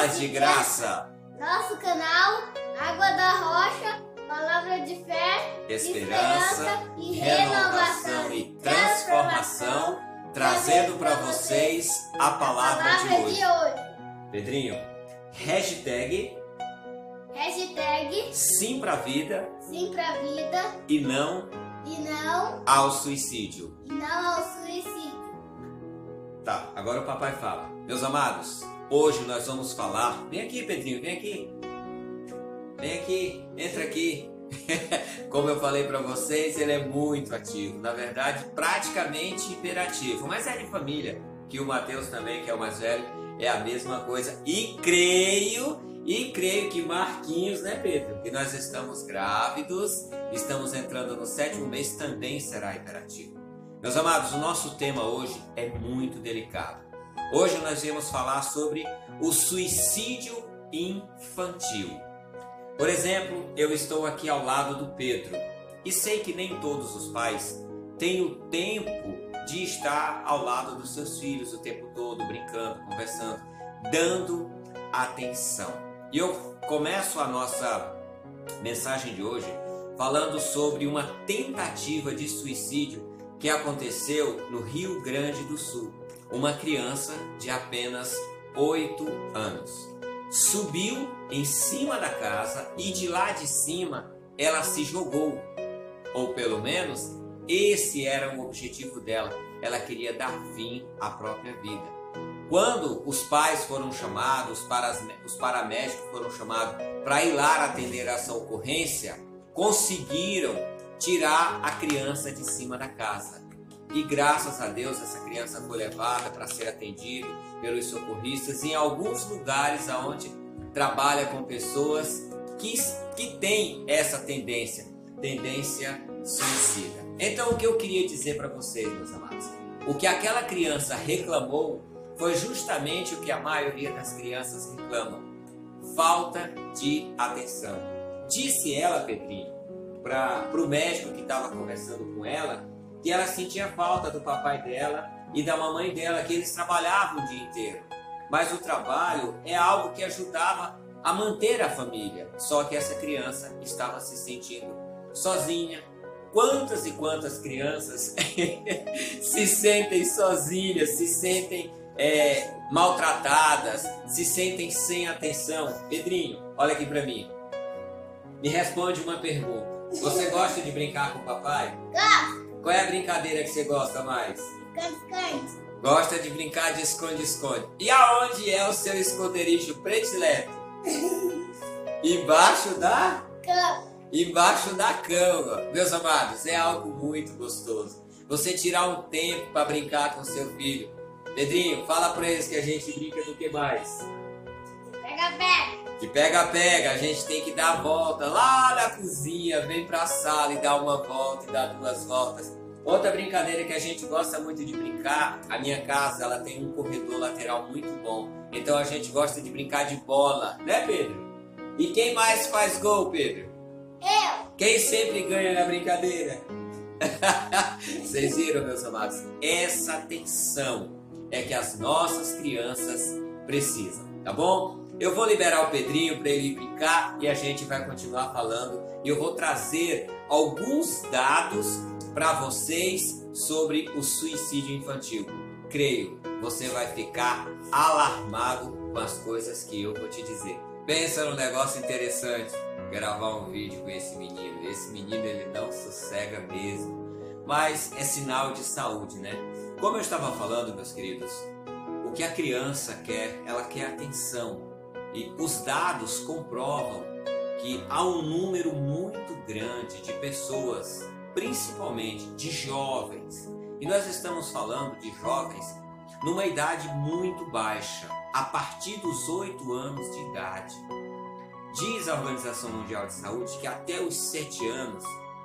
paz de graça. Nosso canal Água da Rocha, palavra de fé, esperança, e renovação e transformação, trazendo para vocês a palavra, palavra de hoje. de hoje. Pedrinho, hashtag Hashtag sim pra vida sim pra vida e não e não, ao suicídio. e não ao suicídio. Tá, agora o papai fala. Meus amados, hoje nós vamos falar. Vem aqui, Pedrinho, vem aqui. Vem aqui, entra aqui. Como eu falei para vocês, ele é muito ativo. Na verdade, praticamente hiperativo. Mas é de família. Que o Mateus também, que é o mais velho, é a mesma coisa. E creio, e creio que Marquinhos, né, Pedro? Que nós estamos grávidos, estamos entrando no sétimo mês, também será hiperativo. Meus amados, o nosso tema hoje é muito delicado. Hoje nós vamos falar sobre o suicídio infantil. Por exemplo, eu estou aqui ao lado do Pedro e sei que nem todos os pais têm o tempo de estar ao lado dos seus filhos o tempo todo, brincando, conversando, dando atenção. E eu começo a nossa mensagem de hoje falando sobre uma tentativa de suicídio que aconteceu no Rio Grande do Sul. Uma criança de apenas 8 anos subiu em cima da casa e de lá de cima ela se jogou. Ou pelo menos esse era o objetivo dela. Ela queria dar fim à própria vida. Quando os pais foram chamados, os paramédicos foram chamados para ir lá atender essa ocorrência, conseguiram tirar a criança de cima da casa. E graças a Deus essa criança foi levada para ser atendida pelos socorristas em alguns lugares aonde trabalha com pessoas que, que têm essa tendência, tendência suicida. Então o que eu queria dizer para vocês, meus amados, o que aquela criança reclamou foi justamente o que a maioria das crianças reclamam: falta de atenção. Disse ela, Pedrinho, para o médico que estava conversando com ela, que ela sentia falta do papai dela e da mamãe dela, que eles trabalhavam o dia inteiro. Mas o trabalho é algo que ajudava a manter a família. Só que essa criança estava se sentindo sozinha. Quantas e quantas crianças se sentem sozinhas, se sentem é, maltratadas, se sentem sem atenção? Pedrinho, olha aqui para mim. Me responde uma pergunta. Você gosta de brincar com o papai? Gosto. Qual é a brincadeira que você gosta mais? Cante. Gosta de brincar de esconde-esconde. E aonde é o seu esconderijo predileto? Embaixo da? Cama. Embaixo da cama. Meus amados, é algo muito gostoso. Você tirar um tempo para brincar com seu filho. Pedrinho, fala para eles que a gente brinca do que mais? Pega, pega. De pega-pega, a gente tem que dar a volta lá na cozinha, vem pra sala e dá uma volta e dá duas voltas. Outra brincadeira que a gente gosta muito de brincar, a minha casa ela tem um corredor lateral muito bom. Então a gente gosta de brincar de bola, né Pedro? E quem mais faz gol, Pedro? Eu. Quem sempre ganha na brincadeira? Vocês viram, meus amados? Essa atenção é que as nossas crianças precisam, tá bom? Eu vou liberar o Pedrinho para ele brincar e a gente vai continuar falando. E eu vou trazer alguns dados para vocês sobre o suicídio infantil. Creio, você vai ficar alarmado com as coisas que eu vou te dizer. Pensa num negócio interessante, gravar um vídeo com esse menino. Esse menino ele não sossega mesmo, mas é sinal de saúde, né? Como eu estava falando, meus queridos, o que a criança quer, ela quer atenção. E os dados comprovam que há um número muito grande de pessoas, principalmente de jovens, e nós estamos falando de jovens numa idade muito baixa, a partir dos 8 anos de idade. Diz a Organização Mundial de Saúde que até os 7 anos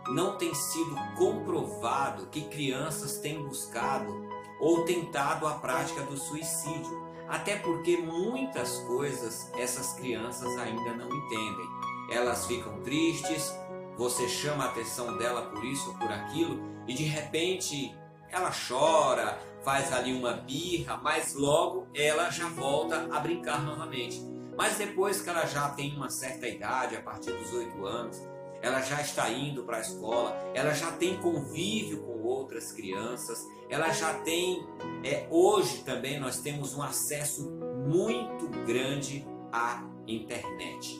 não tem sido comprovado que crianças têm buscado ou tentado a prática do suicídio, até porque muitas coisas essas crianças ainda não entendem. Elas ficam tristes, você chama a atenção dela por isso ou por aquilo, e de repente ela chora, faz ali uma birra, mas logo ela já volta a brincar novamente. Mas depois que ela já tem uma certa idade, a partir dos 8 anos, ela já está indo para a escola, ela já tem convívio com outras crianças, ela já tem. É, hoje também nós temos um acesso muito grande à internet.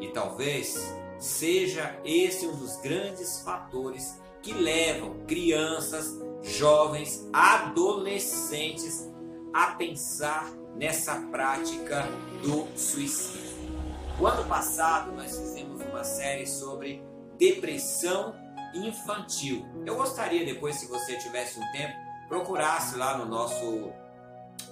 E talvez seja esse um dos grandes fatores que levam crianças, jovens, adolescentes a pensar nessa prática do suicídio. O ano passado nós fizemos uma série sobre depressão infantil. Eu gostaria depois, se você tivesse um tempo, procurasse lá no nosso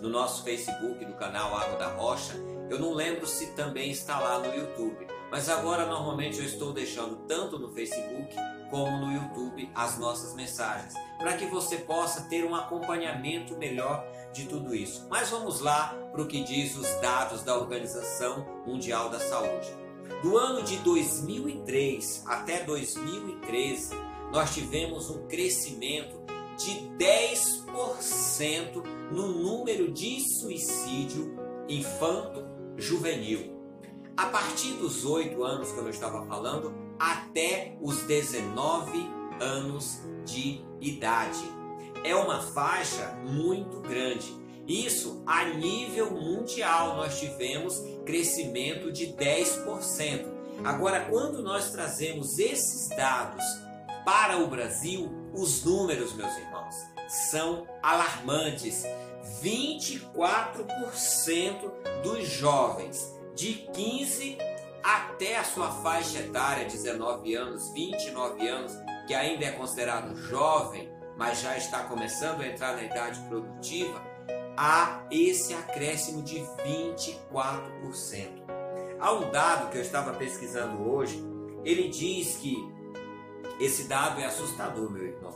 no nosso Facebook do canal Água da Rocha. Eu não lembro se também está lá no YouTube, mas agora normalmente eu estou deixando tanto no Facebook como no YouTube as nossas mensagens, para que você possa ter um acompanhamento melhor de tudo isso. Mas vamos lá para o que diz os dados da Organização Mundial da Saúde. Do ano de 2003 até 2013, nós tivemos um crescimento de 10% no número de suicídio infanto-juvenil. A partir dos 8 anos, como eu estava falando, até os 19 anos de idade. É uma faixa muito grande. Isso a nível mundial nós tivemos crescimento de 10%. Agora, quando nós trazemos esses dados para o Brasil, os números, meus irmãos, são alarmantes. 24% dos jovens de 15 até a sua faixa etária, 19 anos, 29 anos, que ainda é considerado jovem, mas já está começando a entrar na idade produtiva, há esse acréscimo de 24%. Há um dado que eu estava pesquisando hoje, ele diz que esse dado é assustador, meu irmão.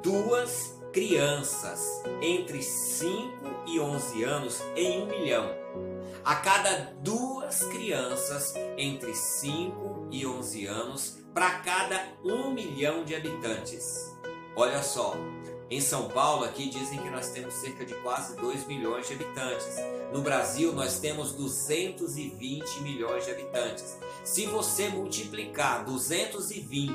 Duas crianças entre 5 e 11 anos em um milhão. A cada duas crianças entre 5 e 11 anos para cada um milhão de habitantes. Olha só, em São Paulo aqui dizem que nós temos cerca de quase 2 milhões de habitantes. No Brasil nós temos 220 milhões de habitantes. Se você multiplicar 220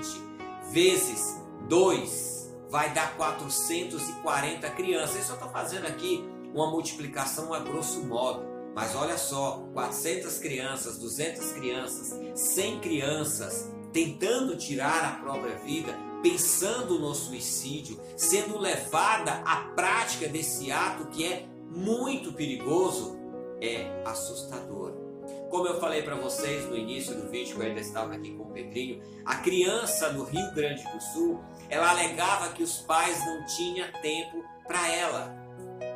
vezes 2 vai dar 440 crianças. Isso eu estou fazendo aqui uma multiplicação a grosso modo. Mas olha só, 400 crianças, 200 crianças, 100 crianças tentando tirar a própria vida, pensando no suicídio, sendo levada à prática desse ato que é muito perigoso, é assustador. Como eu falei para vocês no início do vídeo, que eu ainda estava aqui com o Pedrinho, a criança no Rio Grande do Sul, ela alegava que os pais não tinham tempo para ela.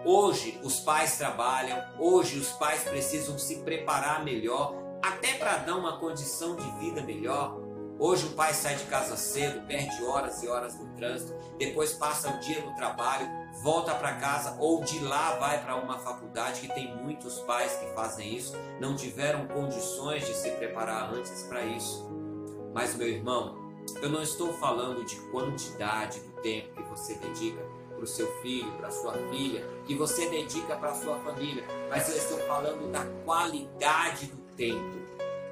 Hoje os pais trabalham, hoje os pais precisam se preparar melhor, até para dar uma condição de vida melhor. Hoje o pai sai de casa cedo, perde horas e horas no trânsito, depois passa o dia no trabalho, volta para casa ou de lá vai para uma faculdade que tem muitos pais que fazem isso, não tiveram condições de se preparar antes para isso. Mas meu irmão, eu não estou falando de quantidade do tempo que você dedica para o seu filho, para sua filha, que você dedica para a sua família, mas eu estou falando da qualidade do tempo.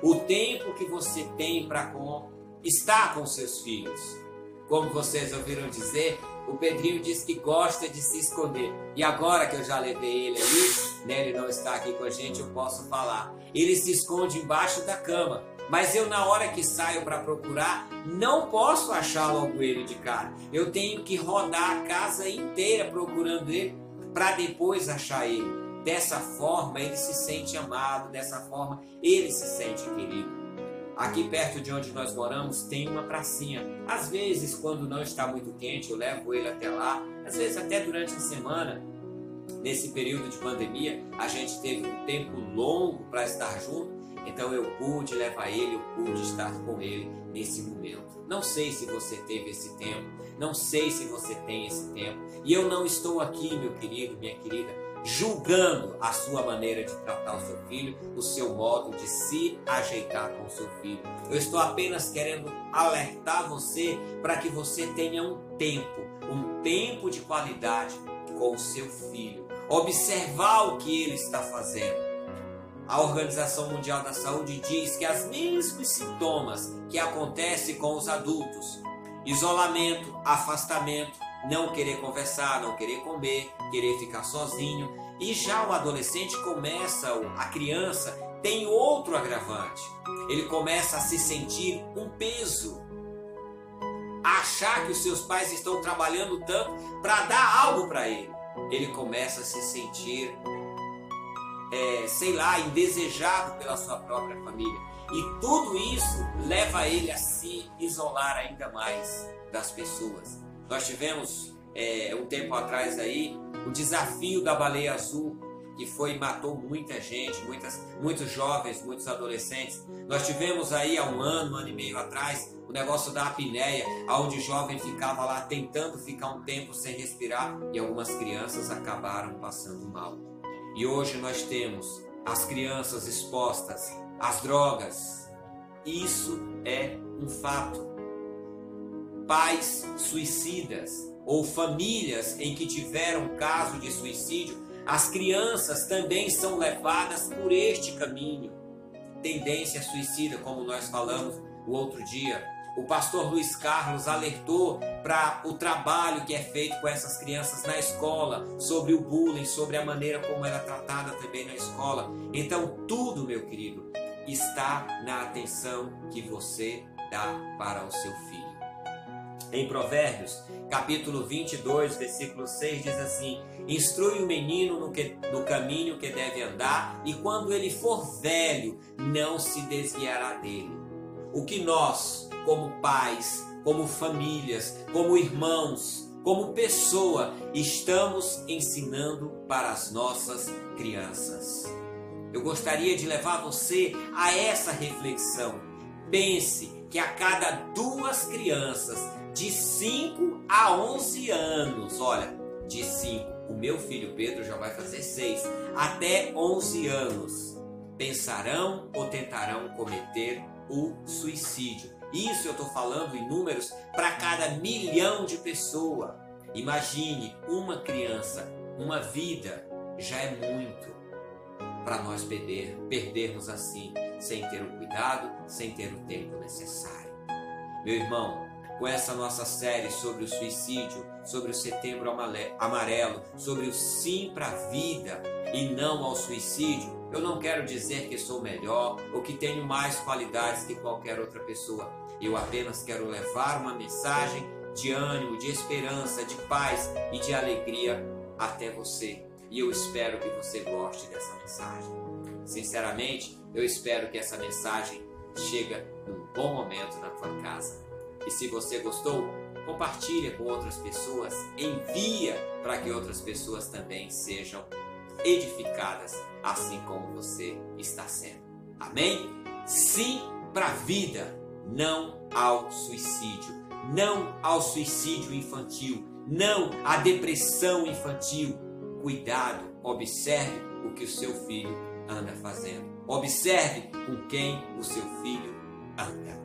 O tempo que você tem para com estar com seus filhos. Como vocês ouviram dizer, o Pedrinho diz que gosta de se esconder. E agora que eu já levei ele ali, né, ele não está aqui com a gente, eu posso falar. Ele se esconde embaixo da cama. Mas eu, na hora que saio para procurar, não posso achar logo ele de cara. Eu tenho que rodar a casa inteira procurando ele para depois achar ele. Dessa forma, ele se sente amado, dessa forma, ele se sente querido. Aqui perto de onde nós moramos tem uma pracinha. Às vezes, quando não está muito quente, eu levo ele até lá. Às vezes, até durante a semana, nesse período de pandemia, a gente teve um tempo longo para estar junto. Então, eu pude levar ele, eu pude estar com ele nesse momento. Não sei se você teve esse tempo, não sei se você tem esse tempo. E eu não estou aqui, meu querido, minha querida, julgando a sua maneira de tratar o seu filho, o seu modo de se ajeitar com o seu filho. Eu estou apenas querendo alertar você para que você tenha um tempo, um tempo de qualidade com o seu filho. Observar o que ele está fazendo. a Organização Mundial da Saúde diz que os mesmos sintomas que acontecem com os adultos, isolamento, afastamento, não querer conversar, não querer comer, querer ficar sozinho, e já o adolescente começa, a criança tem outro agravante. Ele começa a se sentir um peso, achar que os seus pais estão trabalhando tanto para dar algo para ele. Ele começa a se sentir é, sei lá, indesejado pela sua própria família. E tudo isso leva ele a se isolar ainda mais das pessoas. Nós tivemos é, um tempo atrás aí o desafio da baleia azul, que foi matou muita gente, muitas, muitos jovens, muitos adolescentes. Nós tivemos aí há um ano, um ano e meio atrás, o negócio da apneia, onde o jovem ficava lá tentando ficar um tempo sem respirar e algumas crianças acabaram passando mal. E hoje nós temos as crianças expostas às drogas. Isso é um fato. Pais suicidas ou famílias em que tiveram caso de suicídio, as crianças também são levadas por este caminho. Tendência suicida, como nós falamos o outro dia, o pastor Luiz Carlos alertou para o trabalho que é feito com essas crianças na escola, sobre o bullying, sobre a maneira como ela é tratada também na escola. Então, tudo, meu querido, está na atenção que você dá para o seu filho. Em Provérbios, capítulo 22, versículo 6 diz assim: Instrui o menino no, que, no caminho que deve andar, e quando ele for velho, não se desviará dele. O que nós, como pais, como famílias, como irmãos, como pessoa, estamos ensinando para as nossas crianças. Eu gostaria de levar você a essa reflexão. Pense que a cada duas crianças de 5 a 11 anos, olha, de 5, o meu filho Pedro já vai fazer 6, até 11 anos, pensarão ou tentarão cometer o suicídio. Isso eu estou falando em números para cada milhão de pessoas. Imagine uma criança, uma vida já é muito para nós perder, perdermos assim, sem ter o cuidado, sem ter o tempo necessário. Meu irmão, com essa nossa série sobre o suicídio, sobre o setembro amarelo, sobre o sim para a vida e não ao suicídio, eu não quero dizer que sou melhor ou que tenho mais qualidades que qualquer outra pessoa. Eu apenas quero levar uma mensagem de ânimo, de esperança, de paz e de alegria até você. E eu espero que você goste dessa mensagem. Sinceramente, eu espero que essa mensagem chegue num bom momento na tua casa. E se você gostou, compartilha com outras pessoas, envia para que outras pessoas também sejam edificadas, assim como você está sendo. Amém? Sim para a vida não ao suicídio, não ao suicídio infantil, não à depressão infantil. Cuidado, observe o que o seu filho anda fazendo. Observe com quem o seu filho anda.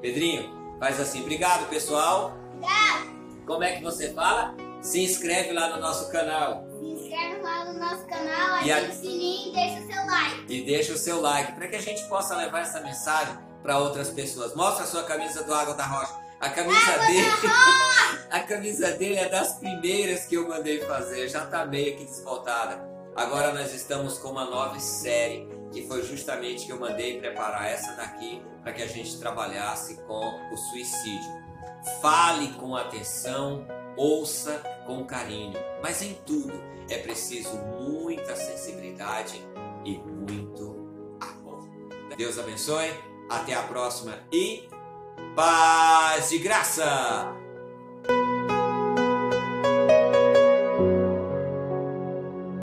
Pedrinho, faz assim. Obrigado, pessoal. Obrigado. Como é que você fala? Se inscreve lá no nosso canal. Se inscreve lá no nosso canal, E a- ativa o sininho e deixa o seu like. E deixa o seu like para que a gente possa levar essa mensagem para outras pessoas. Mostra a sua camisa do Água da Rocha. A camisa dele, a camisa dele é das primeiras que eu mandei fazer, já tá meio que desvoltada. Agora nós estamos com uma nova série que foi justamente que eu mandei preparar essa daqui para que a gente trabalhasse com o suicídio. Fale com atenção, ouça com carinho, mas em tudo é preciso muita sensibilidade e muito amor. Deus abençoe, até a próxima e paz e graça!